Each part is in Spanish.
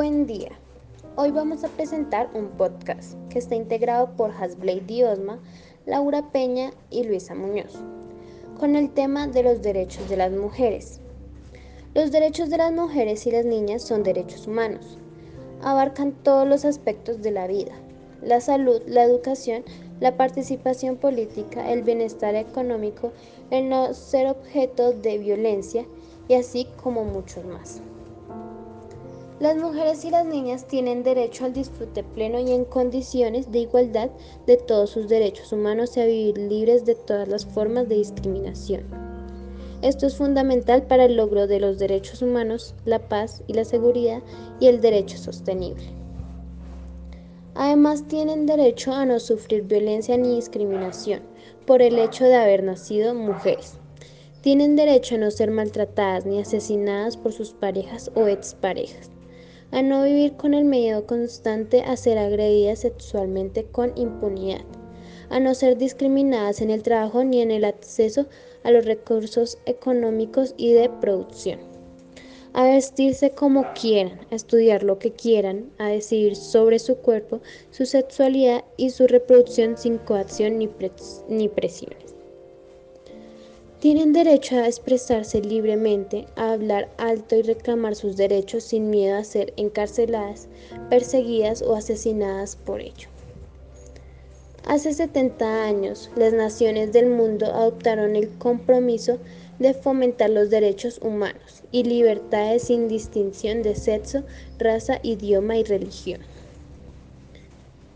Buen día. Hoy vamos a presentar un podcast que está integrado por Hasblade Diosma, Laura Peña y Luisa Muñoz, con el tema de los derechos de las mujeres. Los derechos de las mujeres y las niñas son derechos humanos. Abarcan todos los aspectos de la vida, la salud, la educación, la participación política, el bienestar económico, el no ser objeto de violencia y así como muchos más. Las mujeres y las niñas tienen derecho al disfrute pleno y en condiciones de igualdad de todos sus derechos humanos y a vivir libres de todas las formas de discriminación. Esto es fundamental para el logro de los derechos humanos, la paz y la seguridad y el derecho sostenible. Además tienen derecho a no sufrir violencia ni discriminación por el hecho de haber nacido mujeres. Tienen derecho a no ser maltratadas ni asesinadas por sus parejas o exparejas a no vivir con el miedo constante a ser agredidas sexualmente con impunidad, a no ser discriminadas en el trabajo ni en el acceso a los recursos económicos y de producción, a vestirse como quieran, a estudiar lo que quieran, a decidir sobre su cuerpo, su sexualidad y su reproducción sin coacción ni, ni presiones. Tienen derecho a expresarse libremente, a hablar alto y reclamar sus derechos sin miedo a ser encarceladas, perseguidas o asesinadas por ello. Hace 70 años, las naciones del mundo adoptaron el compromiso de fomentar los derechos humanos y libertades sin distinción de sexo, raza, idioma y religión.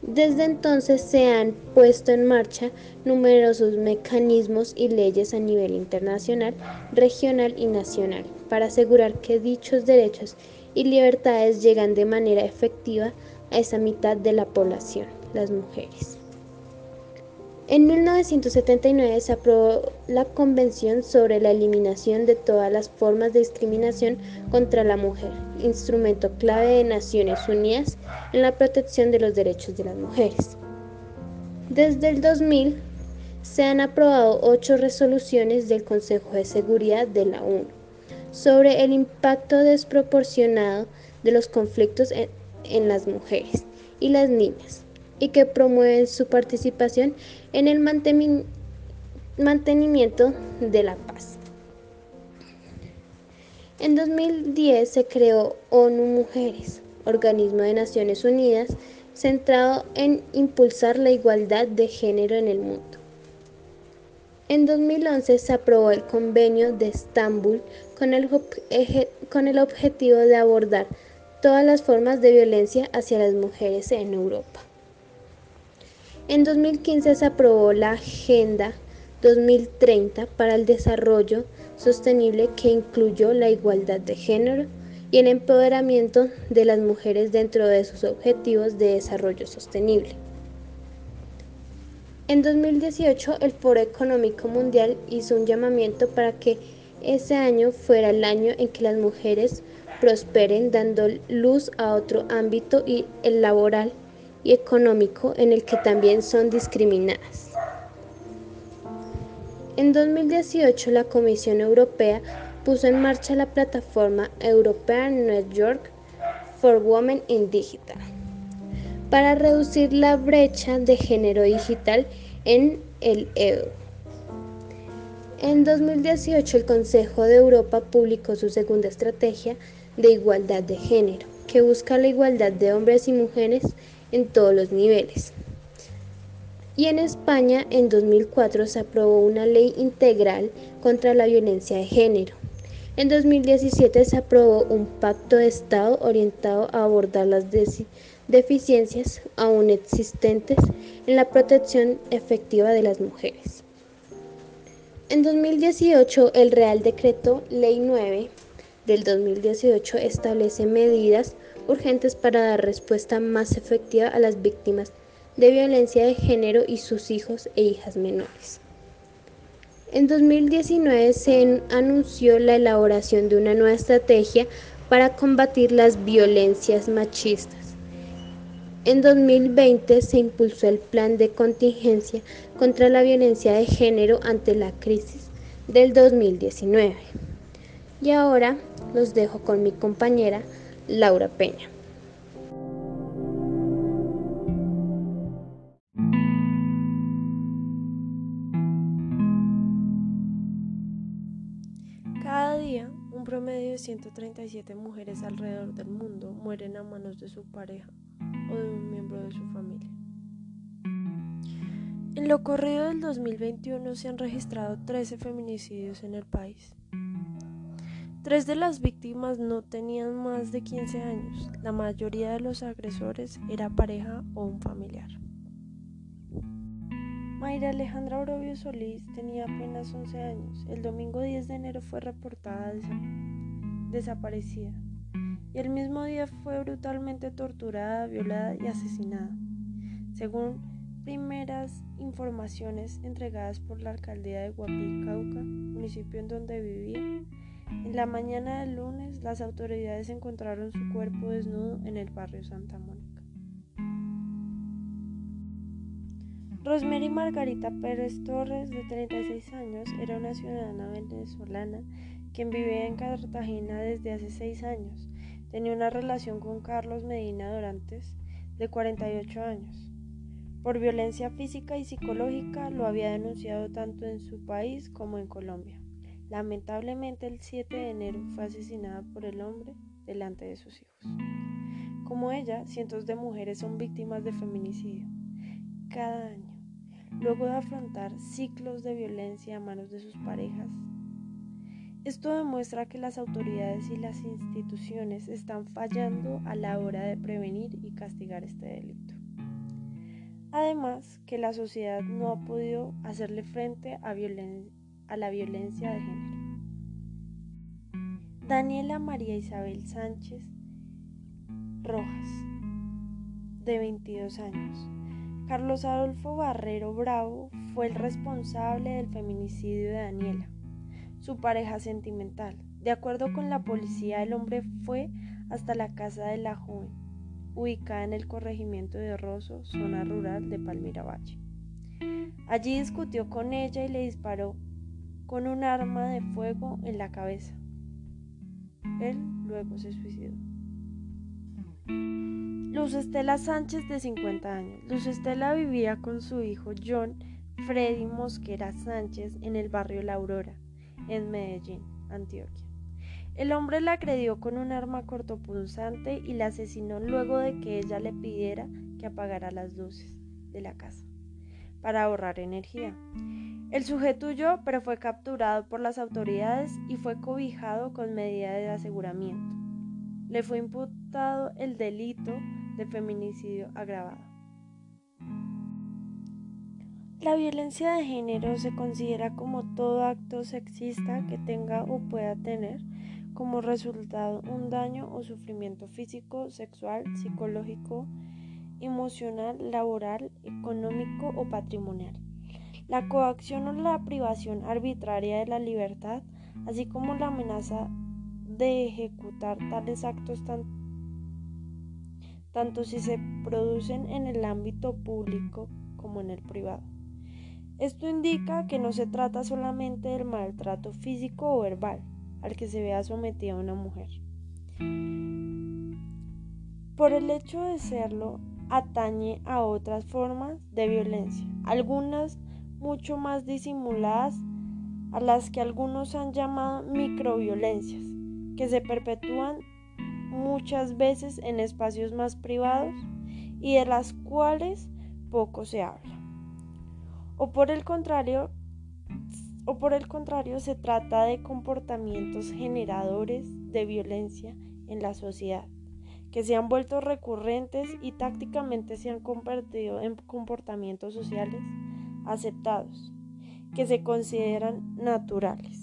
Desde entonces se han puesto en marcha numerosos mecanismos y leyes a nivel internacional, regional y nacional para asegurar que dichos derechos y libertades llegan de manera efectiva a esa mitad de la población, las mujeres. En 1979 se aprobó la Convención sobre la Eliminación de todas las formas de discriminación contra la mujer, instrumento clave de Naciones Unidas en la protección de los derechos de las mujeres. Desde el 2000 se han aprobado ocho resoluciones del Consejo de Seguridad de la ONU sobre el impacto desproporcionado de los conflictos en, en las mujeres y las niñas y que promueven su participación en el mantenimiento de la paz. En 2010 se creó ONU Mujeres, organismo de Naciones Unidas centrado en impulsar la igualdad de género en el mundo. En 2011 se aprobó el convenio de Estambul con el, con el objetivo de abordar todas las formas de violencia hacia las mujeres en Europa. En 2015 se aprobó la Agenda 2030 para el Desarrollo Sostenible que incluyó la igualdad de género y el empoderamiento de las mujeres dentro de sus objetivos de desarrollo sostenible. En 2018 el Foro Económico Mundial hizo un llamamiento para que ese año fuera el año en que las mujeres prosperen dando luz a otro ámbito y el laboral y económico en el que también son discriminadas. En 2018 la Comisión Europea puso en marcha la plataforma European Network for Women in Digital para reducir la brecha de género digital en el EU. En 2018 el Consejo de Europa publicó su segunda estrategia de igualdad de género, que busca la igualdad de hombres y mujeres en todos los niveles. Y en España en 2004 se aprobó una ley integral contra la violencia de género. En 2017 se aprobó un pacto de Estado orientado a abordar las deficiencias aún existentes en la protección efectiva de las mujeres. En 2018 el Real Decreto Ley 9 del 2018 establece medidas urgentes para dar respuesta más efectiva a las víctimas de violencia de género y sus hijos e hijas menores. En 2019 se anunció la elaboración de una nueva estrategia para combatir las violencias machistas. En 2020 se impulsó el plan de contingencia contra la violencia de género ante la crisis del 2019. Y ahora los dejo con mi compañera Laura Peña. Promedio de 137 mujeres alrededor del mundo mueren a manos de su pareja o de un miembro de su familia. En lo corrido del 2021 se han registrado 13 feminicidios en el país. Tres de las víctimas no tenían más de 15 años. La mayoría de los agresores era pareja o un familiar. Mayra Alejandra Orobio Solís tenía apenas 11 años. El domingo 10 de enero fue reportada desaparecida y el mismo día fue brutalmente torturada, violada y asesinada. Según primeras informaciones entregadas por la alcaldía de Guapí, Cauca, municipio en donde vivía, en la mañana del lunes las autoridades encontraron su cuerpo desnudo en el barrio Santa Mónica. Rosemary Margarita Pérez Torres, de 36 años, era una ciudadana venezolana quien vivía en Cartagena desde hace 6 años. Tenía una relación con Carlos Medina Dorantes, de 48 años. Por violencia física y psicológica lo había denunciado tanto en su país como en Colombia. Lamentablemente el 7 de enero fue asesinada por el hombre delante de sus hijos. Como ella, cientos de mujeres son víctimas de feminicidio cada año luego de afrontar ciclos de violencia a manos de sus parejas. Esto demuestra que las autoridades y las instituciones están fallando a la hora de prevenir y castigar este delito. Además, que la sociedad no ha podido hacerle frente a, a la violencia de género. Daniela María Isabel Sánchez Rojas, de 22 años Carlos Adolfo Barrero Bravo fue el responsable del feminicidio de Daniela, su pareja sentimental. De acuerdo con la policía, el hombre fue hasta la casa de la joven, ubicada en el corregimiento de Rosso, zona rural de Palmira Valle. Allí discutió con ella y le disparó con un arma de fuego en la cabeza. Él luego se suicidó. Luz Estela Sánchez de 50 años. Luz Estela vivía con su hijo John Freddy Mosquera Sánchez en el barrio La Aurora, en Medellín, Antioquia. El hombre la agredió con un arma cortopunzante y la asesinó luego de que ella le pidiera que apagara las luces de la casa para ahorrar energía. El sujeto huyó, pero fue capturado por las autoridades y fue cobijado con medida de aseguramiento. Le fue imputado el delito de feminicidio agravado. La violencia de género se considera como todo acto sexista que tenga o pueda tener como resultado un daño o sufrimiento físico, sexual, psicológico, emocional, laboral, económico o patrimonial. La coacción o la privación arbitraria de la libertad, así como la amenaza de ejecutar tales actos tan tanto si se producen en el ámbito público como en el privado. Esto indica que no se trata solamente del maltrato físico o verbal al que se vea sometida una mujer. Por el hecho de serlo, atañe a otras formas de violencia, algunas mucho más disimuladas a las que algunos han llamado microviolencias, que se perpetúan muchas veces en espacios más privados y de las cuales poco se habla. O por el contrario, o por el contrario se trata de comportamientos generadores de violencia en la sociedad, que se han vuelto recurrentes y tácticamente se han convertido en comportamientos sociales aceptados, que se consideran naturales.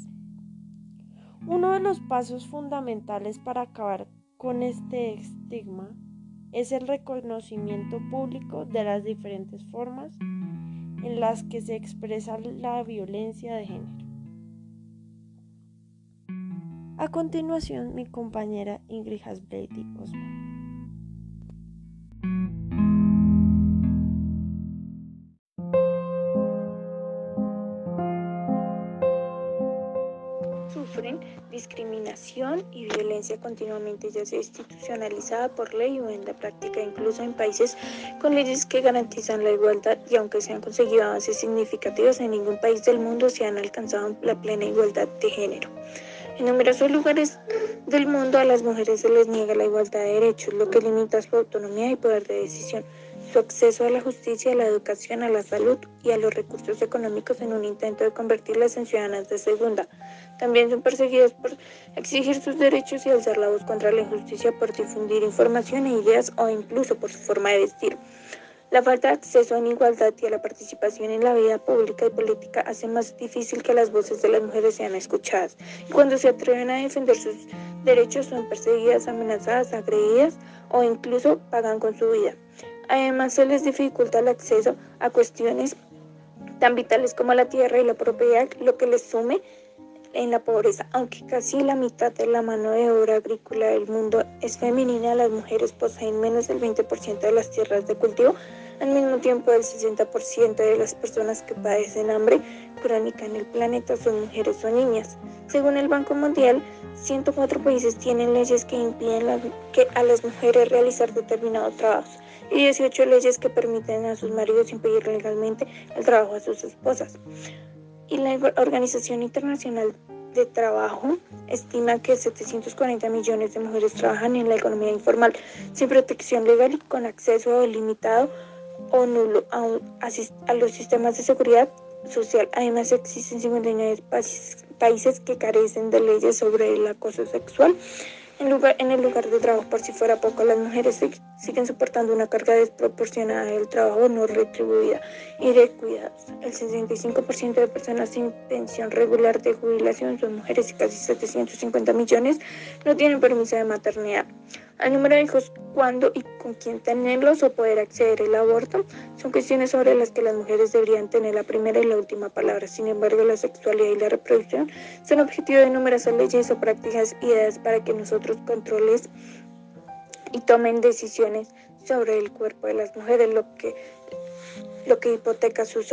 Uno de los pasos fundamentales para acabar con este estigma es el reconocimiento público de las diferentes formas en las que se expresa la violencia de género. A continuación, mi compañera Ingrid Hasbrady Osman. Y violencia continuamente ya sea institucionalizada por ley o en la práctica, incluso en países con leyes que garantizan la igualdad y aunque se han conseguido avances significativos, en ningún país del mundo se han alcanzado la plena igualdad de género. En numerosos lugares del mundo a las mujeres se les niega la igualdad de derechos, lo que limita su autonomía y poder de decisión, su acceso a la justicia, a la educación, a la salud y a los recursos económicos en un intento de convertirlas en ciudadanas de segunda. También son perseguidas por exigir sus derechos y alzar la voz contra la injusticia por difundir información e ideas o incluso por su forma de vestir. La falta de acceso a la igualdad y a la participación en la vida pública y política hace más difícil que las voces de las mujeres sean escuchadas. Y cuando se atreven a defender sus derechos son perseguidas, amenazadas, agredidas o incluso pagan con su vida. Además se les dificulta el acceso a cuestiones tan vitales como la tierra y la propiedad, lo que les sume en la pobreza. Aunque casi la mitad de la mano de obra agrícola del mundo es femenina, las mujeres poseen menos del 20% de las tierras de cultivo al mismo tiempo, el 60% de las personas que padecen hambre crónica en el planeta son mujeres o niñas. Según el Banco Mundial, 104 países tienen leyes que impiden a las mujeres realizar determinados trabajos y 18 leyes que permiten a sus maridos impedir legalmente el trabajo a sus esposas. Y la Organización Internacional de Trabajo estima que 740 millones de mujeres trabajan en la economía informal, sin protección legal y con acceso limitado o nulo a, los sistemas de seguridad social. Además, existen 59 países que carecen de leyes sobre el acoso sexual en, lugar, en el lugar de trabajo. Por si fuera poco, las mujeres siguen soportando una carga desproporcionada del trabajo no retribuida y de cuidados. El 65% de personas sin pensión regular de jubilación son mujeres y casi 750 millones no tienen permiso de maternidad. El número de hijos, cuándo y con quién tenerlos o poder acceder al aborto son cuestiones sobre las que las mujeres deberían tener la primera y la última palabra. Sin embargo, la sexualidad y la reproducción son objetivo de numerosas leyes o prácticas ideas para que nosotros controles y tomen decisiones sobre el cuerpo de las mujeres, lo que, lo que hipoteca sus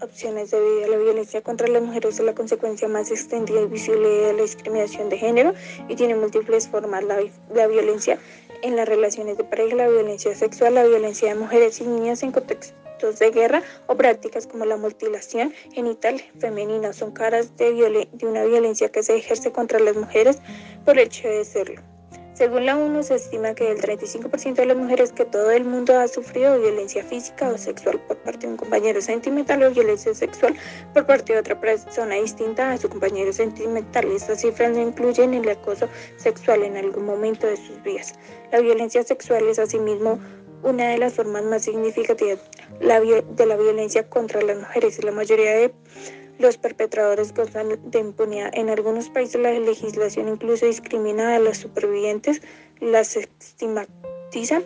opciones de vida. La violencia contra las mujeres es la consecuencia más extendida y visible de la discriminación de género y tiene múltiples formas. La, la violencia en las relaciones de pareja, la violencia sexual, la violencia de mujeres y niñas en contextos de guerra o prácticas como la mutilación genital femenina son caras de, de una violencia que se ejerce contra las mujeres por el hecho de serlo. Según la ONU, se estima que el 35% de las mujeres que todo el mundo ha sufrido violencia física o sexual por parte de un compañero sentimental o violencia sexual por parte de otra persona distinta a su compañero sentimental. Estas cifras no incluyen el acoso sexual en algún momento de sus vidas. La violencia sexual es asimismo una de las formas más significativas de la violencia contra las mujeres. La mayoría de los perpetradores gozan de impunidad. En algunos países la legislación incluso discrimina a las supervivientes, las estigmatiza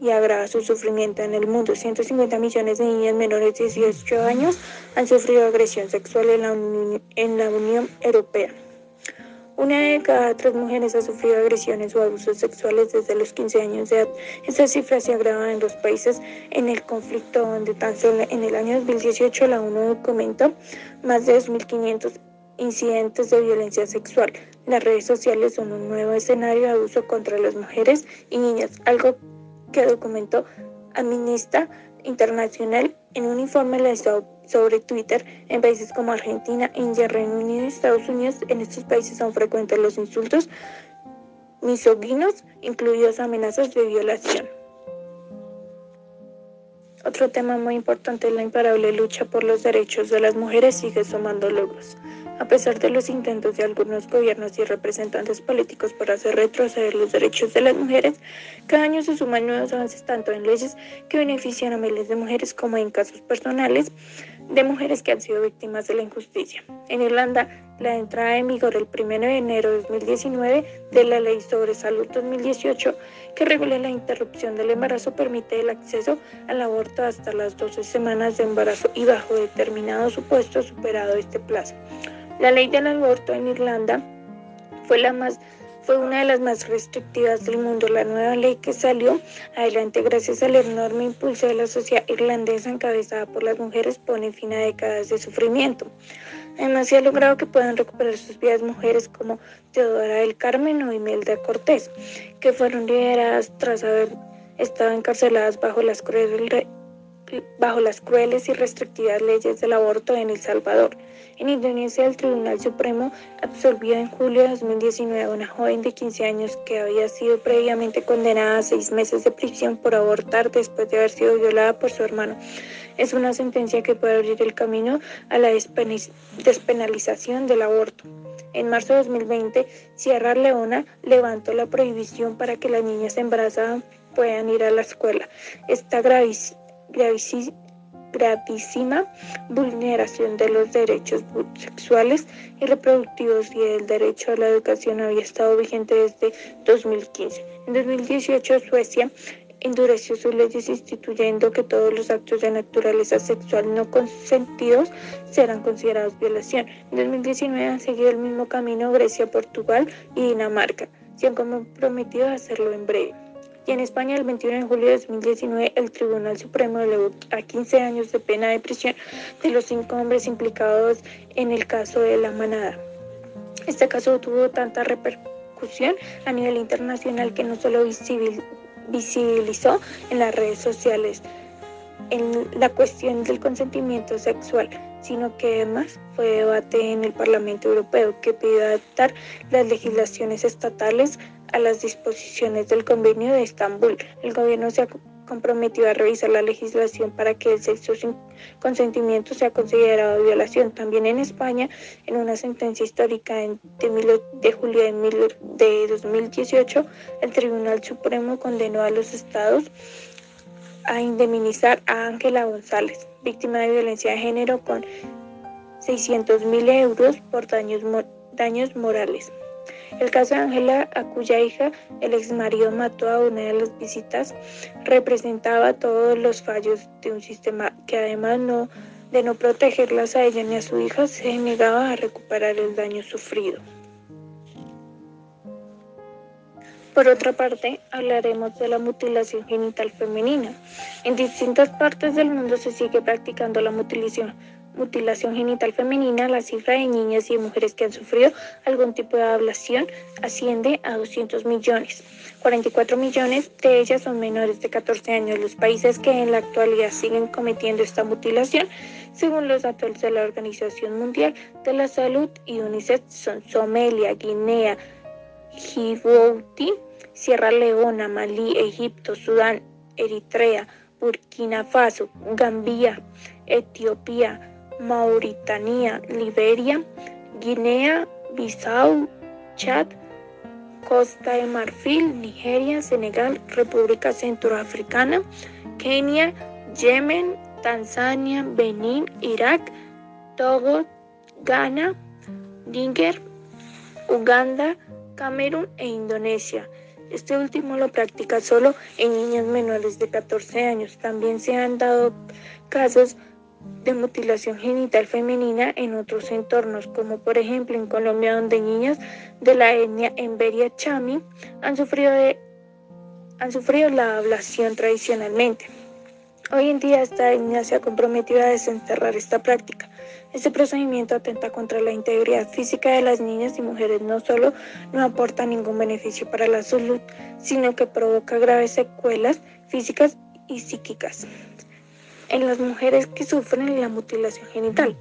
y agrava su sufrimiento. En el mundo, 150 millones de niñas menores de 18 años han sufrido agresión sexual en la, en la Unión Europea. Una de cada tres mujeres ha sufrido agresiones o abusos sexuales desde los 15 años de edad. Esta cifra se agrava en los países en el conflicto, donde tan solo en el año 2018 la ONU documentó más de 2.500 incidentes de violencia sexual. Las redes sociales son un nuevo escenario de abuso contra las mujeres y niñas, algo que documentó Amnistía Internacional en un informe lanzado sobre Twitter en países como Argentina, India, Reino Unido y Estados Unidos. En estos países son frecuentes los insultos misóginos, incluidos amenazas de violación. Otro tema muy importante es la imparable lucha por los derechos de las mujeres sigue sumando logros. A pesar de los intentos de algunos gobiernos y representantes políticos por hacer retroceder los derechos de las mujeres, cada año se suman nuevos avances tanto en leyes que benefician a miles de mujeres como en casos personales de mujeres que han sido víctimas de la injusticia. En Irlanda, la entrada en vigor el 1 de enero de 2019 de la Ley sobre Salud 2018, que regula la interrupción del embarazo, permite el acceso al aborto hasta las 12 semanas de embarazo y bajo determinado supuesto superado este plazo. La ley del aborto en Irlanda fue la más fue una de las más restrictivas del mundo. La nueva ley que salió adelante gracias al enorme impulso de la sociedad irlandesa encabezada por las mujeres pone fin a décadas de sufrimiento. Además, se ha logrado que puedan recuperar sus vidas mujeres como Teodora del Carmen o Imelda Cortés, que fueron liberadas tras haber estado encarceladas bajo las crueles y restrictivas leyes del aborto en El Salvador. En Indonesia, el Tribunal Supremo absolvió en julio de 2019 a una joven de 15 años que había sido previamente condenada a seis meses de prisión por abortar después de haber sido violada por su hermano. Es una sentencia que puede abrir el camino a la despenalización del aborto. En marzo de 2020, Sierra Leona levantó la prohibición para que las niñas embarazadas puedan ir a la escuela. Esta gravísima vulneración de los derechos sexuales y reproductivos y el derecho a la educación había estado vigente desde 2015. En 2018, Suecia endureció sus leyes instituyendo que todos los actos de naturaleza sexual no consentidos serán considerados violación. En 2019 han seguido el mismo camino Grecia, Portugal y Dinamarca. Se han comprometido hacerlo en breve. Y en España, el 21 de julio de 2019, el Tribunal Supremo elevó a 15 años de pena de prisión de los cinco hombres implicados en el caso de la manada. Este caso tuvo tanta repercusión a nivel internacional que no solo visibilizó en las redes sociales en la cuestión del consentimiento sexual, sino que además fue debate en el Parlamento Europeo que pidió adaptar las legislaciones estatales a las disposiciones del Convenio de Estambul. El gobierno se ha comprometido a revisar la legislación para que el sexo sin consentimiento sea considerado violación. También en España, en una sentencia histórica de, julio de, de 2018, el Tribunal Supremo condenó a los estados a indemnizar a Ángela González, víctima de violencia de género, con 600 mil euros por daños morales. El caso de Ángela, a cuya hija el ex marido mató a una de las visitas, representaba todos los fallos de un sistema que además no, de no protegerlas a ella ni a su hija se negaba a recuperar el daño sufrido. Por otra parte, hablaremos de la mutilación genital femenina. En distintas partes del mundo se sigue practicando la mutilación mutilación genital femenina, la cifra de niñas y mujeres que han sufrido algún tipo de ablación asciende a 200 millones. 44 millones de ellas son menores de 14 años. Los países que en la actualidad siguen cometiendo esta mutilación, según los datos de la Organización Mundial de la Salud y UNICEF, son Somalia, Guinea, Djibouti, Sierra Leona, Malí, Egipto, Sudán, Eritrea, Burkina Faso, Gambia, Etiopía, Mauritania, Liberia, Guinea, Bissau, Chad, Costa de Marfil, Nigeria, Senegal, República Centroafricana, Kenia, Yemen, Tanzania, Benín, Irak, Togo, Ghana, Níger, Uganda, Camerún e Indonesia. Este último lo practica solo en niñas menores de 14 años. También se han dado casos de mutilación genital femenina en otros entornos, como por ejemplo en Colombia, donde niñas de la etnia Emberia Chami han sufrido, han sufrido la ablación tradicionalmente. Hoy en día esta etnia se ha comprometido a desenterrar esta práctica. Este procedimiento atenta contra la integridad física de las niñas y mujeres. No solo no aporta ningún beneficio para la salud, sino que provoca graves secuelas físicas y psíquicas en las mujeres que sufren la mutilación genital,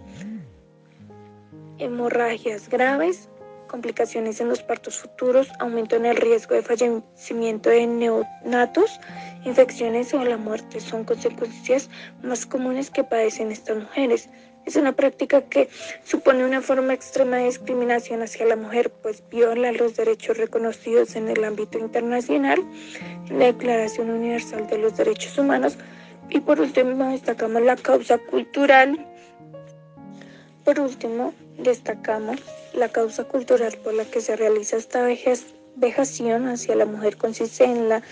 hemorragias graves, complicaciones en los partos futuros, aumento en el riesgo de fallecimiento de neonatos, infecciones o la muerte son consecuencias más comunes que padecen estas mujeres. Es una práctica que supone una forma extrema de discriminación hacia la mujer, pues viola los derechos reconocidos en el ámbito internacional, en la Declaración Universal de los Derechos Humanos, y por último destacamos la causa cultural. Por último, destacamos la causa cultural por la que se realiza esta vejación hacia la mujer consiste en la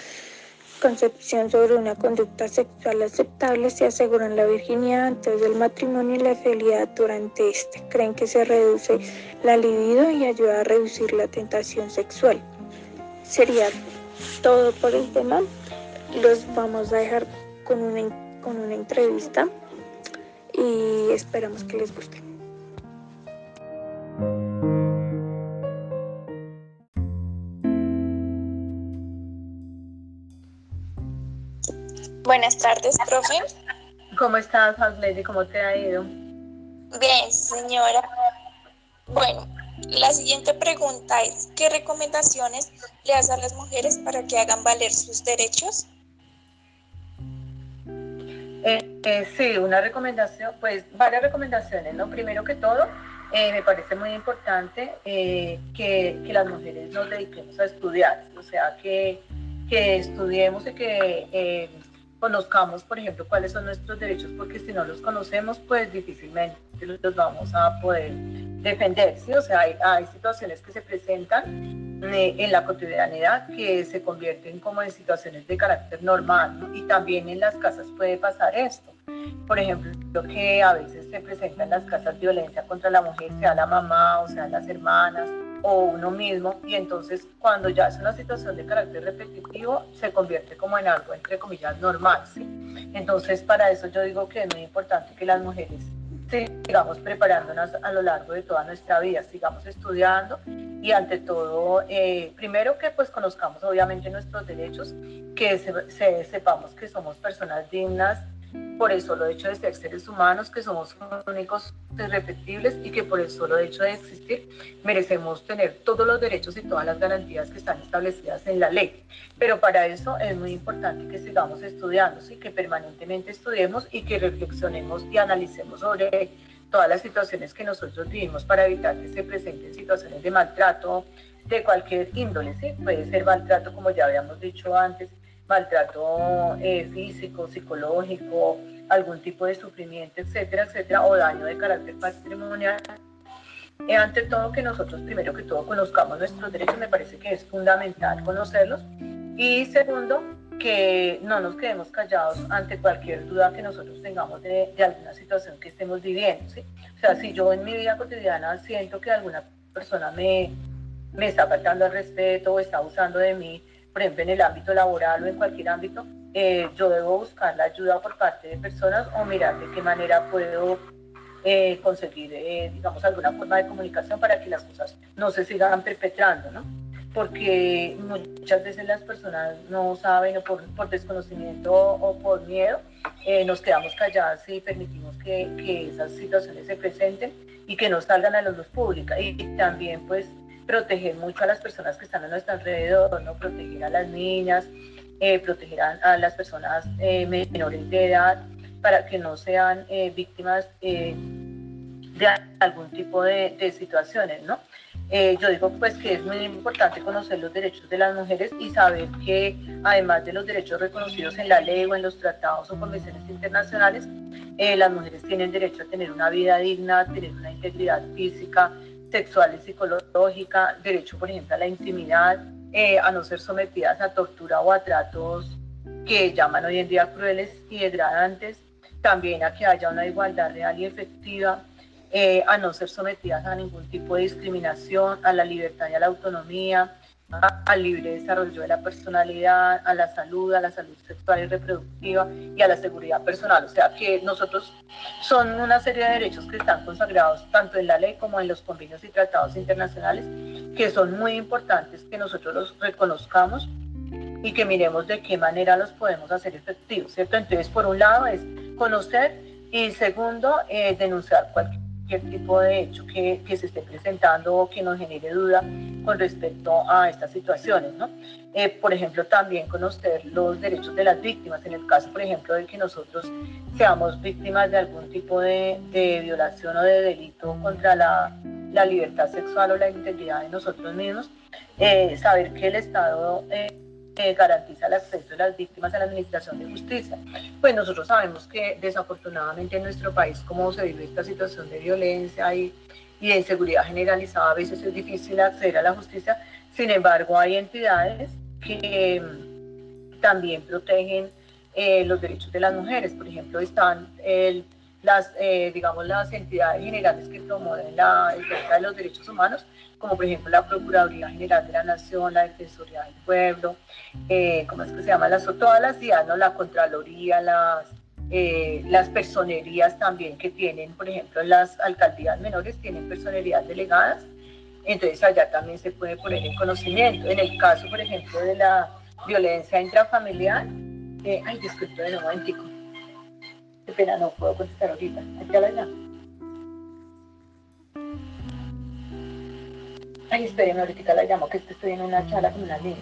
concepción sobre una conducta sexual aceptable, se aseguran la virginidad antes del matrimonio y la fidelidad durante este. Creen que se reduce la libido y ayuda a reducir la tentación sexual. Sería todo por el tema. Los vamos a dejar con una, con una entrevista y esperamos que les guste. Buenas tardes, profe. ¿Cómo estás, Lady? ¿Cómo te ha ido? Bien, señora. Bueno, la siguiente pregunta es, ¿qué recomendaciones le das a las mujeres para que hagan valer sus derechos? Eh, eh, sí, una recomendación, pues varias recomendaciones, ¿no? Primero que todo, eh, me parece muy importante que, que, las mujeres nos dediquemos a estudiar, o sea, que, que estudiemos y que conozcamos, por ejemplo, cuáles son nuestros derechos, porque si no los conocemos, pues difícilmente los vamos a poder defender, ¿sí? O sea, hay, situaciones que se presentan eh, en la cotidianidad que se convierten como en situaciones de carácter normal, ¿no? Y también en las casas puede pasar esto. Por ejemplo, lo que a veces se presenta en las casas violencia contra la mujer, sea la mamá o sea las hermanas, o uno mismo y entonces cuando ya es una situación de carácter repetitivo se convierte como en algo entre comillas normal, ¿sí? Entonces para eso yo digo que es muy importante que las mujeres sigamos preparándonos a lo largo de toda nuestra vida, sigamos estudiando y ante todo, eh, primero que pues conozcamos obviamente nuestros derechos, que sepamos que somos personas dignas, por el solo hecho de ser seres humanos, que somos únicos, irrepetibles y que por el solo hecho de existir merecemos tener todos los derechos y todas las garantías que están establecidas en la ley. Pero para eso es muy importante que sigamos estudiando, ¿sí? que permanentemente estudiemos y que reflexionemos y analicemos sobre todas las situaciones que nosotros vivimos para evitar que se presenten situaciones de maltrato de cualquier índole, ¿sí? puede ser maltrato como ya habíamos dicho antes, maltrato eh, físico, psicológico, algún tipo de sufrimiento, etcétera, etcétera, o daño de carácter patrimonial. Eh, ante todo, que nosotros primero que todo conozcamos nuestros derechos, me parece que es fundamental conocerlos. Y segundo, que no nos quedemos callados ante cualquier duda que nosotros tengamos de, de alguna situación que estemos viviendo. ¿sí? O sea, si yo en mi vida cotidiana siento que alguna persona me, me está faltando el respeto o está abusando de mí, por ejemplo, en el ámbito laboral o en cualquier ámbito, eh, yo debo buscar la ayuda por parte de personas o mirar de qué manera puedo eh, conseguir, eh, digamos, alguna forma de comunicación para que las cosas no se sigan perpetrando, ¿no? Porque muchas veces las personas no saben o por, por desconocimiento o, por miedo nos quedamos calladas y permitimos que, que, esas situaciones se presenten y que no salgan a la luz pública. Y también, pues, proteger mucho a las personas que están a nuestro alrededor, ¿no? proteger a las niñas, eh, proteger a, las personas eh, menores de edad para que no sean eh, víctimas de algún tipo de, situaciones, ¿no? yo digo pues que es muy importante conocer los derechos de las mujeres y saber que además de los derechos reconocidos en la ley o en los tratados o convenciones internacionales, las mujeres tienen derecho a tener una vida digna, a tener una integridad física, sexual y psicológica, derecho, por ejemplo, a la intimidad, eh, a no ser sometidas a tortura o a tratos que llaman hoy en día crueles y degradantes, también a que haya una igualdad real y efectiva, eh, a no ser sometidas a ningún tipo de discriminación, a la libertad y a la autonomía, al libre desarrollo de la personalidad, a la salud, a la salud sexual y reproductiva y a la seguridad personal. O sea que nosotros son una serie de derechos que están consagrados tanto en la ley como en los convenios y tratados internacionales, que son muy importantes que nosotros los reconozcamos y que miremos de qué manera los podemos hacer efectivos, ¿cierto? Entonces, por un lado es conocer y segundo, eh, denunciar cualquier cualquier tipo de hecho que, que, se esté presentando o que nos genere duda con respecto a estas situaciones. ¿no? Eh, por ejemplo, también conocer los derechos de las víctimas, en el caso, por ejemplo, de que nosotros seamos víctimas de algún tipo de, de violación o de delito contra la, la, libertad sexual o la integridad de nosotros mismos, eh, saber que el Estado... Eh, garantiza el acceso de las víctimas a la administración de justicia. Pues nosotros sabemos que desafortunadamente en nuestro país, como se vive esta situación de violencia y, y de inseguridad generalizada, a veces es difícil acceder a la justicia. Sin embargo, hay entidades que mm, también protegen eh, los derechos de las mujeres. Por ejemplo, están el las, eh, digamos, las entidades generales que promueven la defensa de los derechos humanos, como por ejemplo la Procuraduría General de la Nación, la Defensoría del Pueblo, eh, ¿cómo es que se llama? Las, todas las ciudades, ¿no? la Contraloría, las, eh, las personerías también que tienen, por ejemplo, las alcaldías menores tienen personerías delegadas, entonces allá también se puede poner en conocimiento. En el caso, por ejemplo, de la violencia intrafamiliar, eh, ay, disculpe, un momentico Qué no puedo contestar ahorita. Aquí la Ay, espérenme, ahorita la llamo, que estoy en una charla con una niña.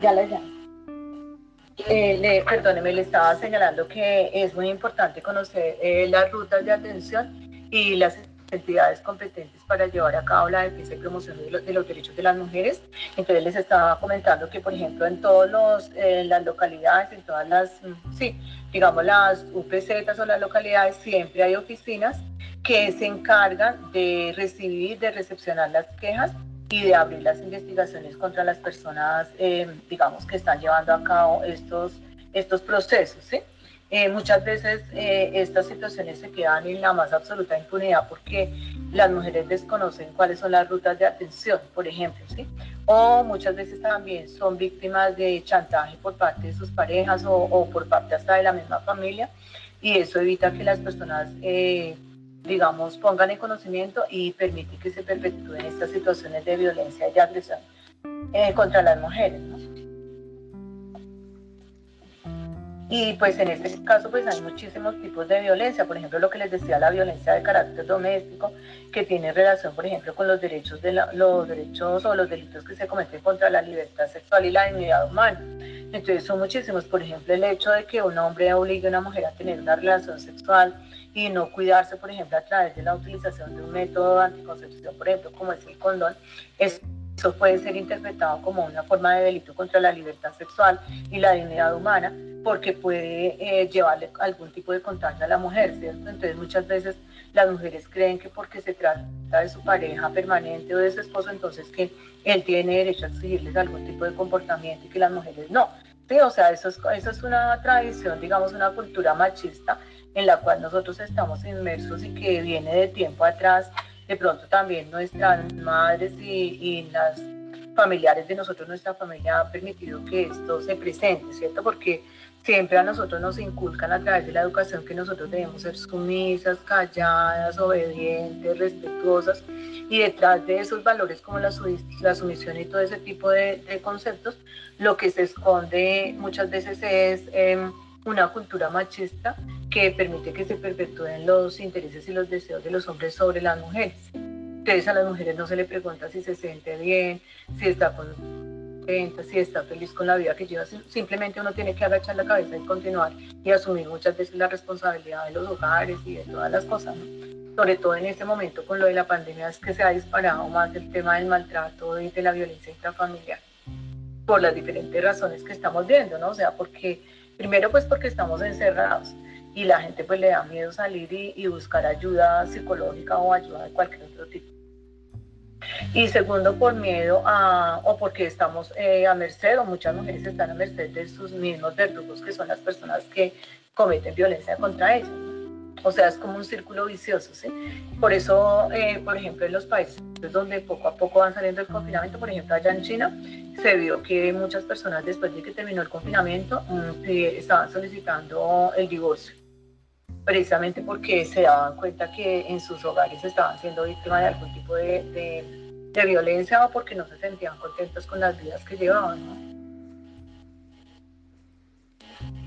Ya la llamo. Eh, perdóneme, le estaba señalando que es muy importante conocer eh, las rutas de atención y las entidades competentes para llevar a cabo la defensa y promoción de, los derechos de las mujeres. Entonces les estaba comentando que, por ejemplo, en todas eh, las localidades, en todas las, mm, sí, digamos las UPZ o las localidades, siempre hay oficinas que se encargan de recibir, de recepcionar las quejas y de abrir las investigaciones contra las personas, eh, digamos, que están llevando a cabo estos, estos procesos. ¿sí? Eh, muchas veces eh, estas situaciones se quedan en la más absoluta impunidad porque las mujeres desconocen cuáles son las rutas de atención, por ejemplo, ¿sí? O muchas veces también son víctimas de chantaje por parte de sus parejas o, por parte hasta de la misma familia y eso evita que las personas digamos, pongan en conocimiento y permite que se perpetúen estas situaciones de violencia y agresión eh, contra las mujeres. Y pues en este caso pues hay muchísimos tipos de violencia, por ejemplo lo que les decía, la violencia de carácter doméstico, que tiene relación por ejemplo con los derechos, de los derechos o los delitos que se cometen contra la libertad sexual y la dignidad humana. Entonces son muchísimos, por ejemplo el hecho de que un hombre obligue a una mujer a tener una relación sexual y no cuidarse, por ejemplo, a través de la utilización de un método de anticoncepción, por ejemplo, como es el condón, eso puede ser interpretado como una forma de delito contra la libertad sexual y la dignidad humana, porque puede eh, llevarle algún tipo de contagio a la mujer, ¿cierto? Entonces muchas veces las mujeres creen que porque se trata de su pareja permanente o de su esposo, entonces que él tiene derecho a exigirles algún tipo de comportamiento y que las mujeres no. Sí, o sea, eso es, eso es una tradición, digamos, una cultura machista en la cual nosotros estamos inmersos y que viene de tiempo atrás, de pronto también nuestras madres y, y las familiares de nosotros, nuestra familia ha permitido que esto se presente, ¿cierto? Porque siempre a nosotros nos inculcan a través de la educación que nosotros debemos ser sumisas, calladas, obedientes, respetuosas, y detrás de esos valores como la, la sumisión y todo ese tipo de, conceptos, lo que se esconde muchas veces es eh, una cultura machista que permite que se perpetúen los intereses y los deseos de los hombres sobre las mujeres. Entonces a las mujeres no se le pregunta si se siente bien, si está contenta, si está feliz con la vida que lleva. Simplemente uno tiene que agachar la cabeza y continuar y asumir muchas veces la responsabilidad de los hogares y de todas las cosas. Sobre todo en este momento con lo de la pandemia es que se ha disparado más el tema del maltrato y de la violencia intrafamiliar por las diferentes razones que estamos viendo, ¿no? O sea, porque primero pues porque estamos encerrados y la gente pues le da miedo salir y, buscar ayuda psicológica o ayuda de cualquier otro tipo. Y segundo, por miedo a, o porque estamos eh, a merced, o muchas mujeres están a merced de sus mismos verdugos, que son las personas que cometen violencia contra ellas. O sea, es como un círculo vicioso, ¿sí? Por eso, eh, por ejemplo, en los países donde poco a poco van saliendo el confinamiento, por ejemplo, allá en China, se vio que muchas personas después de que terminó el confinamiento mm, estaban solicitando el divorcio precisamente porque se daban cuenta que en sus hogares estaban siendo víctimas de algún tipo de, de, violencia o porque no se sentían contentos con las vidas que llevaban.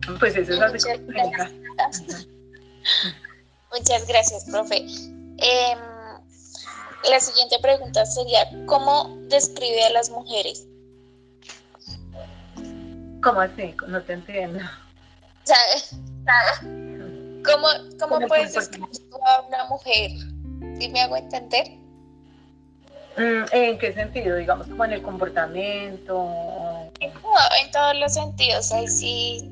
¿no? Pues eso es. Muchas gracias. Muchas gracias, profe. Em, la siguiente pregunta sería, ¿cómo describe a las mujeres? ¿Cómo así? No te entiendo. ¿Cómo, cómo puedes describir a una mujer? ¿Sí me hago entender? Mm, ¿En qué sentido? Digamos, como en el comportamiento. en todos los sentidos, ahí sí.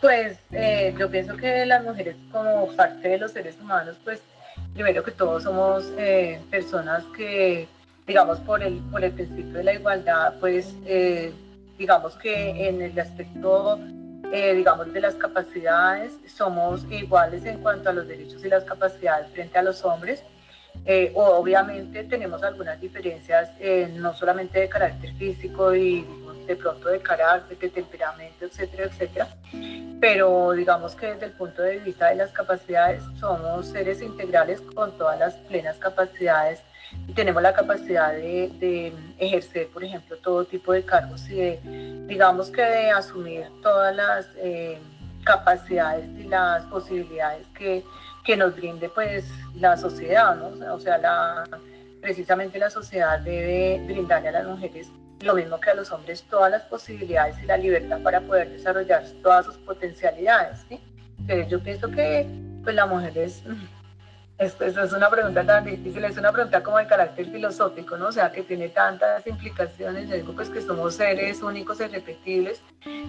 Pues eh, yo pienso que las mujeres como parte de los seres humanos, pues primero que todos somos eh, personas que, digamos, por el, por el principio de la igualdad, pues eh, digamos que en el aspecto eh, digamos, de las capacidades, somos iguales en cuanto a los derechos y las capacidades frente a los hombres. Eh, obviamente tenemos algunas diferencias, eh, no solamente de carácter físico y de pronto de carácter, de temperamento, etcétera, etcétera, pero digamos que desde el punto de vista de las capacidades somos seres integrales con todas las plenas capacidades. Y tenemos la capacidad de, ejercer, por ejemplo, todo tipo de cargos y de, digamos que de asumir todas las eh, capacidades y las posibilidades que, que nos brinde pues la sociedad, ¿no? O sea, la, precisamente la sociedad debe brindarle a las mujeres lo mismo que a los hombres todas las posibilidades y la libertad para poder desarrollar todas sus potencialidades, ¿sí? Pero yo pienso que pues la mujer es esto, es una pregunta tan difícil, es una pregunta como de carácter filosófico, ¿no? O sea, que tiene tantas implicaciones. Yo digo pues que somos seres únicos e irrepetibles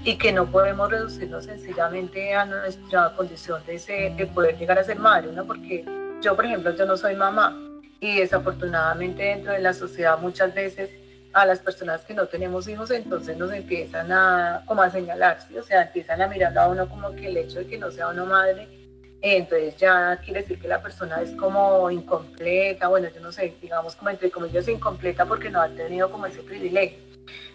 y que no podemos reducirnos sencillamente a nuestra condición de, de poder llegar a ser madre, ¿no? Porque yo, por ejemplo, yo no soy mamá y desafortunadamente dentro de la sociedad muchas veces a las personas que no tenemos hijos entonces nos empiezan a como a señalar, ¿sí? o sea, empiezan a mirar a uno como que el hecho de que no sea uno madre entonces ya quiere decir que la persona es como incompleta, bueno, yo no sé, digamos como entre comillas incompleta porque no ha tenido como ese privilegio.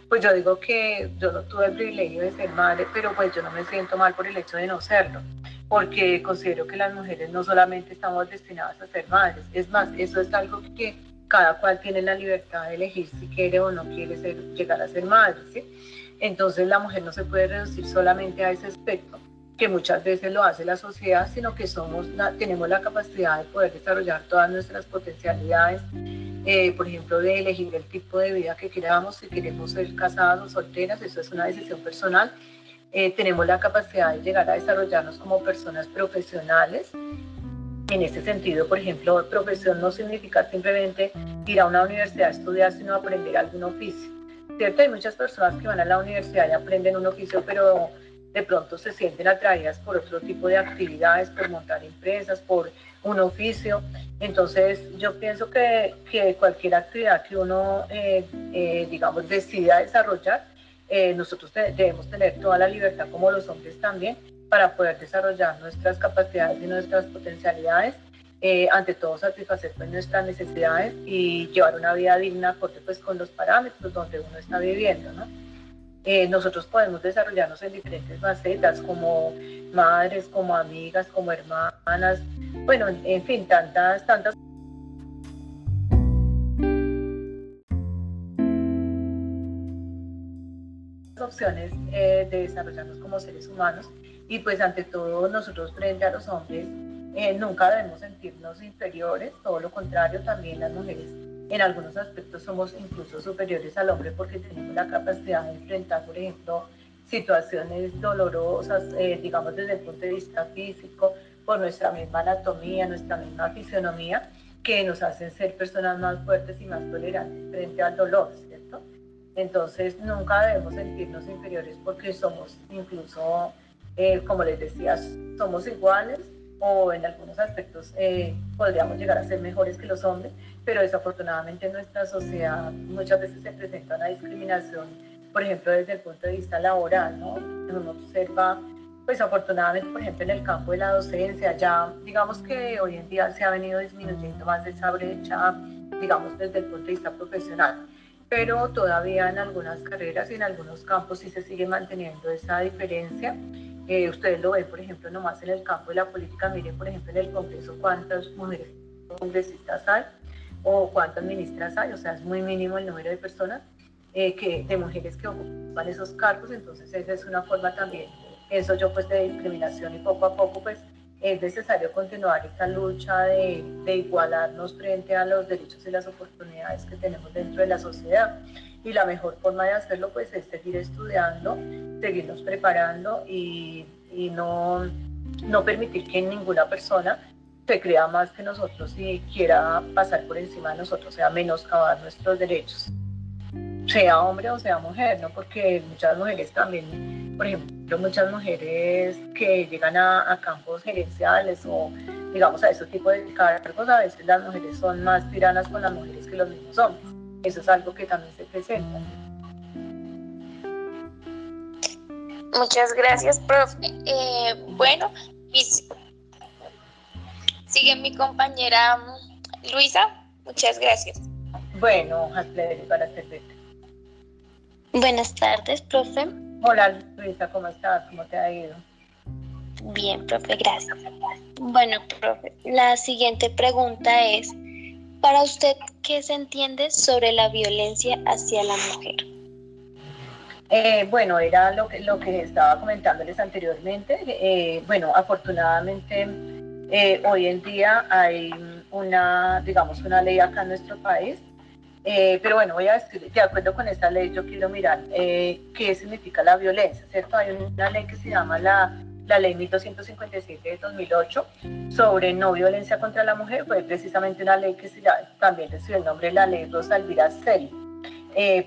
Pues yo digo que yo no tuve el privilegio de ser madre, pero pues yo no me siento mal por el hecho de no serlo, porque considero que las mujeres no solamente estamos destinadas a ser madres, es más, eso es algo que cada cual tiene la libertad de elegir si quiere o no quiere ser, llegar a ser madre. Entonces la mujer no se puede reducir solamente a ese aspecto que muchas veces lo hace la sociedad, sino que somos tenemos la capacidad de poder desarrollar todas nuestras potencialidades, eh, por ejemplo, de elegir el tipo de vida que queramos, si queremos ser casadas o solteras, eso es una decisión personal. Eh, tenemos la capacidad de llegar a desarrollarnos como personas profesionales. En ese sentido, por ejemplo, profesión no significa simplemente ir a una universidad a estudiar, sino aprender algún oficio. ¿Cierto? Hay muchas personas que van a la universidad y aprenden un oficio, pero de pronto se sienten atraídas por otro tipo de actividades, por montar empresas, por un oficio. Entonces yo pienso que, que cualquier actividad que uno, eh, eh, digamos, decida desarrollar, eh, nosotros debemos tener toda la libertad, como los hombres también, para poder desarrollar nuestras capacidades y nuestras potencialidades, ante todo satisfacer pues, nuestras necesidades y llevar una vida digna acorde pues, con los parámetros donde uno está viviendo. ¿no? Eh, nosotros podemos desarrollarnos en diferentes facetas, como madres, como amigas, como hermanas, bueno, en fin, tantas, tantas. Opciones eh, de desarrollarnos como seres humanos. Y pues ante todo nosotros frente a los hombres eh, nunca debemos sentirnos inferiores, todo lo contrario, también las mujeres en algunos aspectos somos incluso superiores al hombre porque tenemos la capacidad de enfrentar, por ejemplo, situaciones dolorosas, eh, digamos desde el punto de vista físico, por nuestra misma anatomía, nuestra misma fisionomía, que nos hacen ser personas más fuertes y más tolerantes frente al dolor, ¿cierto? Entonces nunca debemos sentirnos inferiores porque somos incluso, eh, como les decía, somos iguales o en algunos aspectos eh, podríamos llegar a ser mejores que los hombres, pero desafortunadamente en nuestra sociedad muchas veces se presenta una discriminación, por ejemplo, desde el punto de vista laboral, ¿no? Uno observa, pues afortunadamente, por ejemplo, en el campo de la docencia, ya digamos que hoy en día se ha venido disminuyendo más esa brecha, digamos, desde el punto de vista profesional pero todavía en algunas carreras y en algunos campos sí se sigue manteniendo esa diferencia. Eh, ustedes lo ven, por ejemplo, nomás en el campo de la política, miren, por ejemplo, en el Congreso cuántas mujeres congresistas hay o cuántas ministras hay, o sea, es muy mínimo el número de personas eh, que, de mujeres que ocupan esos cargos, entonces esa es una forma también, eso yo pues de discriminación y poco a poco pues es necesario continuar esta lucha de, de, igualarnos frente a los derechos y las oportunidades que tenemos dentro de la sociedad. Y la mejor forma de hacerlo pues es seguir estudiando, seguirnos preparando y, y no, no permitir que ninguna persona se crea más que nosotros y quiera pasar por encima de nosotros, sea, menoscabar nuestros derechos, sea hombre o sea mujer, ¿no? Porque muchas mujeres también, por ejemplo, muchas mujeres que llegan a, campos gerenciales o digamos a ese tipo de cargos, a veces las mujeres son más tiranas con las mujeres que los mismos hombres. Eso es algo que también se presenta. Muchas gracias, profe. Eh, bueno, mis Sigue mi compañera Luisa. Muchas gracias. Bueno, para servirte. Buenas tardes, profe. Hola, Luisa, ¿cómo estás? ¿Cómo te ha ido? Bien, profe, gracias. Bueno, profe, la siguiente pregunta es, para usted, ¿qué se entiende sobre la violencia hacia la mujer? Eh, bueno, era lo que, lo que estaba comentándoles anteriormente. Eh, bueno, afortunadamente Eh, hoy en día hay una, digamos, una ley acá en nuestro país, pero bueno, voy a decir, de acuerdo con esta ley, yo quiero mirar qué significa la violencia, ¿cierto? Hay una ley que se llama la, la ley 1257 de 2008 sobre no violencia contra la mujer, fue precisamente una ley que se también recibió el nombre de la ley Rosa Elvira Celi,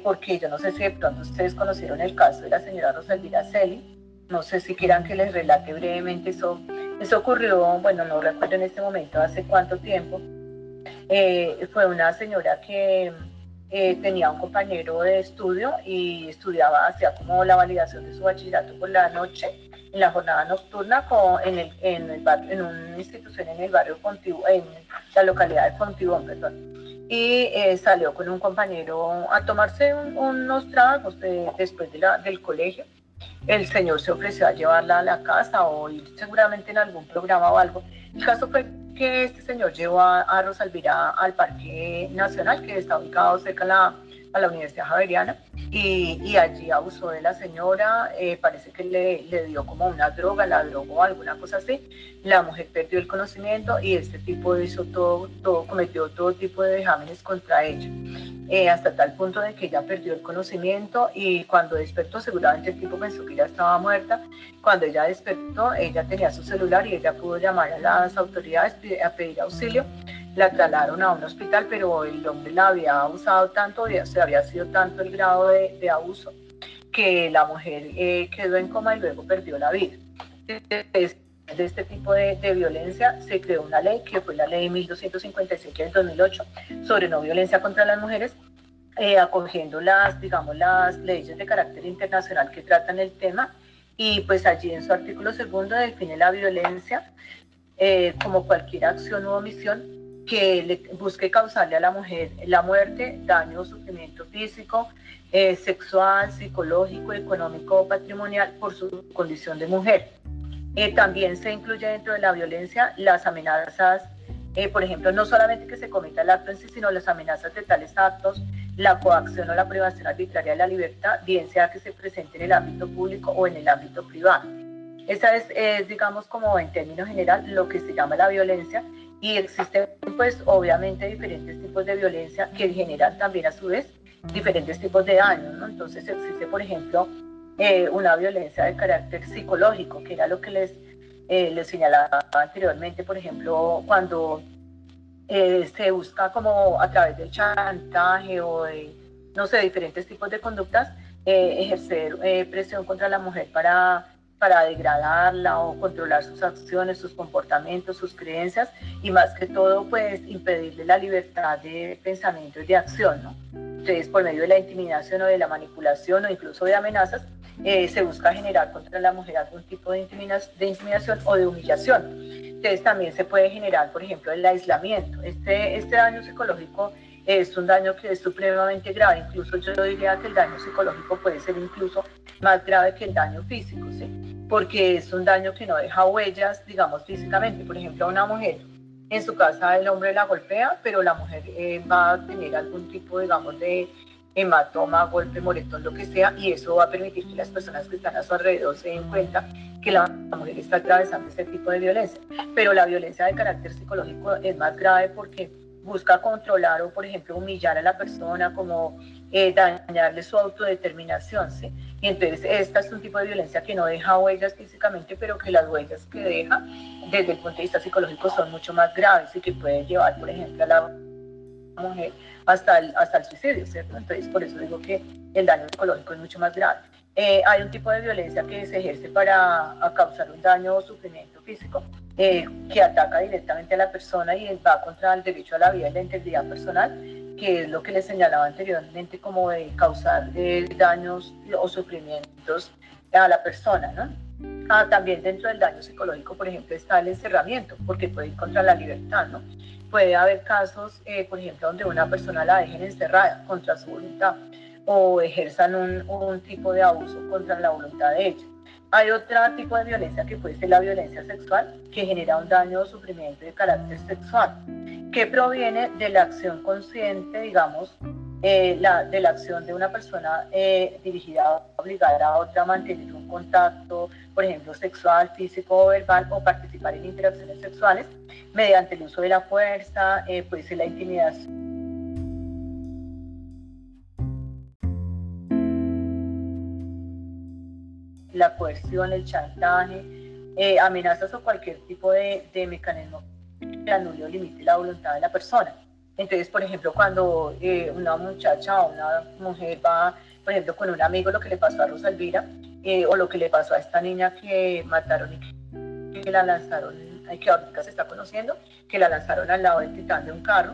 porque yo no sé si de pronto ustedes conocieron el caso de la señora Rosa Elvira Celi, no sé si quieran que les relate brevemente eso. Eso ocurrió, bueno, no recuerdo en este momento hace cuánto tiempo. Eh, fue una señora que eh, tenía un compañero de estudio y estudiaba, hacía como la validación de su bachillerato por la noche, en la jornada nocturna, con, en, el, en, el en una institución en el barrio Fontibón, en la localidad de Fontibón, perdón. Y eh, salió con un compañero a tomarse unos tragos después de la, del colegio el señor se ofreció a llevarla a la casa o ir seguramente en algún programa o algo. El caso fue que este señor llevó a, a Rosalvira al Parque Nacional, que está ubicado cerca de la, a la Universidad Javeriana, y, allí abusó de la señora, eh, parece que le, le, dio como una droga, la drogó, alguna cosa así. La mujer perdió el conocimiento y este tipo hizo todo, todo cometió todo tipo de vejámenes contra ella. Eh, hasta tal punto de que ella perdió el conocimiento y cuando despertó, seguramente el tipo pensó que ella estaba muerta. Cuando ella despertó, ella tenía su celular y ella pudo llamar a las autoridades a pedir auxilio la trasladaron a un hospital, pero el hombre la había abusado tanto, se había sido tanto el grado de, abuso, que la mujer eh, quedó en coma y luego perdió la vida. De este tipo de, violencia se creó una ley, que fue la ley 1257 del 2008, sobre no violencia contra las mujeres, eh, acogiendo las, digamos, las leyes de carácter internacional que tratan el tema, y pues allí en su artículo segundo define la violencia eh, como cualquier acción u omisión que le busque causarle a la mujer la muerte, daño o sufrimiento físico, eh, sexual, psicológico, económico o patrimonial por su condición de mujer. Eh, también se incluye dentro de la violencia las amenazas, eh, por ejemplo, no solamente que se cometa el acto en sí, sino las amenazas de tales actos, la coacción o la privación arbitraria de la libertad, bien sea que se presente en el ámbito público o en el ámbito privado. Esa es, es digamos, como en términos general, lo que se llama la violencia y existen pues obviamente diferentes tipos de violencia que generan también a su vez diferentes tipos de daños, ¿no? Entonces existe por ejemplo eh, una violencia de carácter psicológico, que era lo que les, eh, les señalaba anteriormente, por ejemplo, cuando eh, se busca como a través del chantaje o de, no sé, diferentes tipos de conductas, ejercer presión contra la mujer para para degradarla o controlar sus acciones, sus comportamientos, sus creencias y más que todo pues impedirle la libertad de pensamiento y de acción, ¿no? Entonces por medio de la intimidación o de la manipulación o incluso de amenazas eh, se busca generar contra la mujer algún tipo de, intimidación o de humillación. Entonces también se puede generar por ejemplo el aislamiento. Este, este daño psicológico es un daño que es supremamente grave, incluso yo diría que el daño psicológico puede ser incluso más grave que el daño físico, ¿sí? porque es un daño que no deja huellas, digamos, físicamente. Por ejemplo, a una mujer en su casa el hombre la golpea, pero la mujer eh, va a tener algún tipo, digamos, de hematoma, golpe, moretón, lo que sea, y eso va a permitir que las personas que están a su alrededor se den cuenta que la mujer está atravesando este tipo de violencia. Pero la violencia de carácter psicológico es más grave porque busca controlar o, por ejemplo, humillar a la persona, como eh, dañarle su autodeterminación, ¿sí? Y entonces esta es un tipo de violencia que no deja huellas físicamente, pero que las huellas que deja desde el punto de vista psicológico son mucho más graves y que puede llevar, por ejemplo, a la mujer hasta el, hasta el suicidio, ¿cierto? Entonces por eso digo que el daño psicológico es mucho más grave. Eh, hay un tipo de violencia que se ejerce para causar un daño o sufrimiento físico eh, que ataca directamente a la persona y va contra el derecho a la vida y la integridad personal, que es lo que les señalaba anteriormente como de causar eh, daños o sufrimientos a la persona, ¿no? Ah, también dentro del daño psicológico, por ejemplo, está el encerramiento, porque puede ir contra la libertad, ¿no? Puede haber casos, por ejemplo, donde una persona la dejen encerrada contra su voluntad o ejerzan un, tipo de abuso contra la voluntad de ella. Hay otro tipo de violencia que puede ser la violencia sexual, que genera un daño o sufrimiento de carácter sexual, que proviene de la acción consciente, digamos, eh, la, de la acción de una persona eh, dirigida a obligar a otra a mantener un contacto, por ejemplo, sexual, físico o verbal, o participar en interacciones sexuales mediante el uso de la fuerza, eh, puede ser la intimidación. La coerción, el chantaje, amenazas o cualquier tipo de, de mecanismo que anule o limite la voluntad de la persona. Entonces, por ejemplo, cuando eh, una muchacha o una mujer va, por ejemplo, con un amigo, lo que le pasó a Rosalvira, eh, o lo que le pasó a esta niña que mataron y que, la lanzaron, que ahorita se está conociendo, que la lanzaron al lado del titán de un carro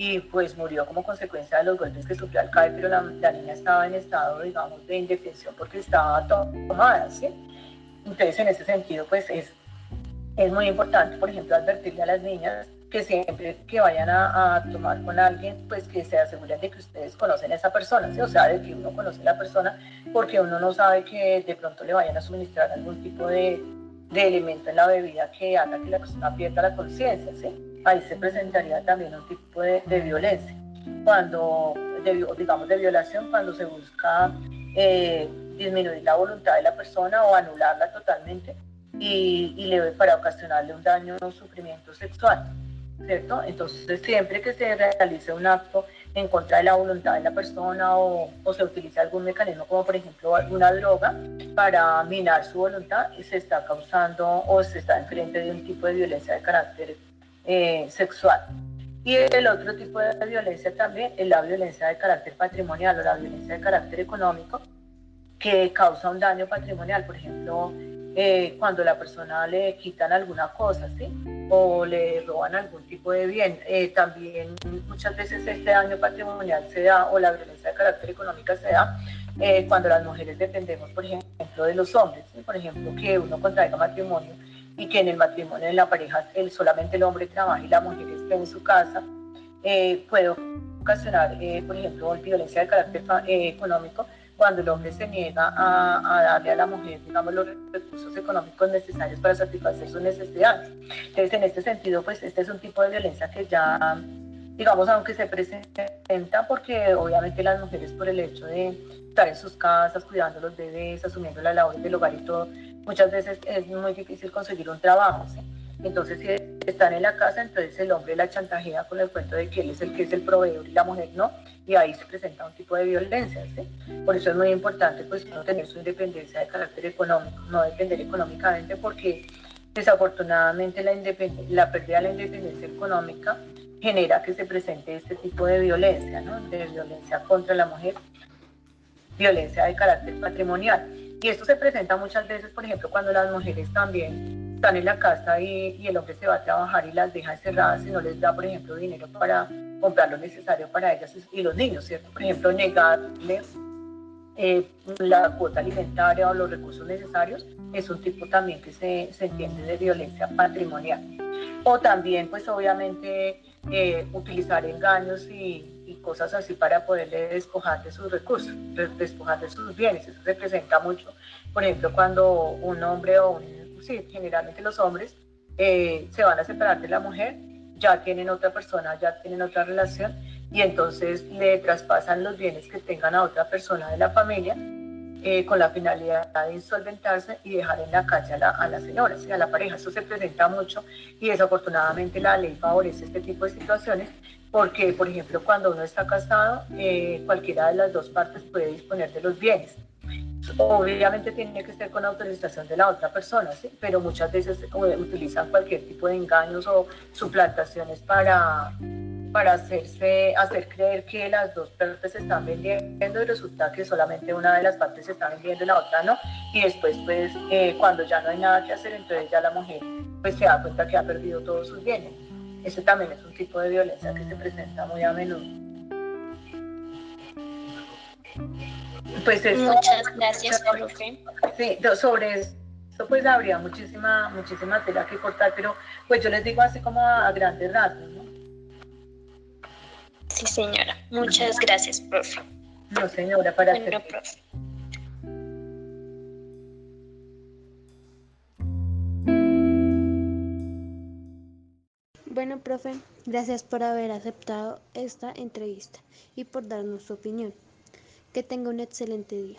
y pues murió como consecuencia de los golpes que sufrió al caer, pero la, la, niña estaba en estado, digamos, de indefensión porque estaba tomada, ¿sí? Entonces, en ese sentido, pues es, es muy importante, por ejemplo, advertirle a las niñas que siempre que vayan a, tomar con alguien, pues que se aseguren de que ustedes conocen a esa persona, o sea, de que uno conoce a la persona, porque uno no sabe que de pronto le vayan a suministrar algún tipo de, de elemento en la bebida que haga que la persona pierda la conciencia, ¿sí? Ahí se presentaría también un tipo de, de violencia, cuando, digamos, de violación, cuando se busca eh, disminuir la voluntad de la persona o anularla totalmente y, y le, para ocasionarle un daño o sufrimiento sexual. ¿cierto? Entonces, siempre que se realice un acto en contra de la voluntad de la persona o, o se utilice algún mecanismo, como por ejemplo alguna droga, para minar su voluntad, se está causando o se está enfrente de un tipo de violencia de carácter eh, sexual. Y el otro tipo de violencia también es la violencia de carácter patrimonial o la violencia de carácter económico, que causa un daño patrimonial, por ejemplo, eh, cuando la persona le quitan alguna cosa, ¿sí? O le roban algún tipo de bien. Eh, también muchas veces este daño patrimonial se da, o la violencia de carácter económica se da, eh, cuando las mujeres dependemos, por ejemplo, de los hombres. Por ejemplo, que uno contraiga matrimonio y que en el matrimonio, en la pareja, el, solamente el hombre trabaja y la mujer esté en su casa, puede ocasionar, por ejemplo, violencia de carácter económico cuando el hombre se niega a, darle a la mujer, digamos, los recursos económicos necesarios para satisfacer sus necesidades. Entonces, en este sentido, pues este es un tipo de violencia que ya, digamos, aunque se presenta, porque obviamente las mujeres por el hecho de estar en sus casas, cuidando a los bebés, asumiendo la labor del hogar y todo, muchas veces es muy difícil conseguir un trabajo, ¿sí? Entonces, si están en la casa, entonces el hombre la chantajea con el cuento de que él es el que es el proveedor y la mujer no, y ahí se presenta un tipo de violencia. ¿sí? Por eso es muy importante pues, no tener su independencia de carácter económico, no depender económicamente, porque desafortunadamente la, la pérdida de la independencia económica genera que se presente este tipo de violencia, ¿no? de violencia contra la mujer, violencia de carácter patrimonial. Y esto se presenta muchas veces, por ejemplo, cuando las mujeres también están en la casa y, el hombre se va a trabajar y las deja encerradas y no les da, por ejemplo, dinero para comprar lo necesario para ellas y los niños, ¿cierto? Por ejemplo, negarles eh, la cuota alimentaria o los recursos necesarios es un tipo también que se, se entiende de violencia patrimonial. O también, pues obviamente, eh, utilizar engaños y, y, cosas así para poderle despojar de sus recursos, despojar de sus bienes. Eso se presenta mucho, por ejemplo, cuando un hombre o un sí, generalmente los hombres eh, se van a separar de la mujer, ya tienen otra persona, ya tienen otra relación y entonces le traspasan los bienes que tengan a otra persona de la familia eh, con la finalidad de insolventarse y dejar en la calle a la, a la señora, a la pareja. Eso se presenta mucho y desafortunadamente la ley favorece este tipo de situaciones porque, por ejemplo, cuando uno está casado, eh, cualquiera de las dos partes puede disponer de los bienes obviamente tiene que ser con autorización de la otra persona, ¿sí? pero muchas veces utilizan cualquier tipo de engaños o suplantaciones para, para hacerse, hacer creer que las dos partes se están vendiendo y resulta que solamente una de las partes se está vendiendo y la otra no. Y después, pues, eh, cuando ya no hay nada que hacer, entonces ya la mujer pues, se da cuenta que ha perdido todos sus bienes. Ese también es un tipo de violencia que se presenta muy a menudo. Pues Muchas gracias, profe. Sí, sobre eso pues habría muchísima, muchísima tela que cortar, pero pues yo les digo así como a, grandes rasgos, ¿no? Sí, señora. Muchas gracias, profe. No, señora, para bueno, profe. Bueno, Bueno, profe, gracias por haber aceptado esta entrevista y por darnos su opinión. Que tenga un excelente día.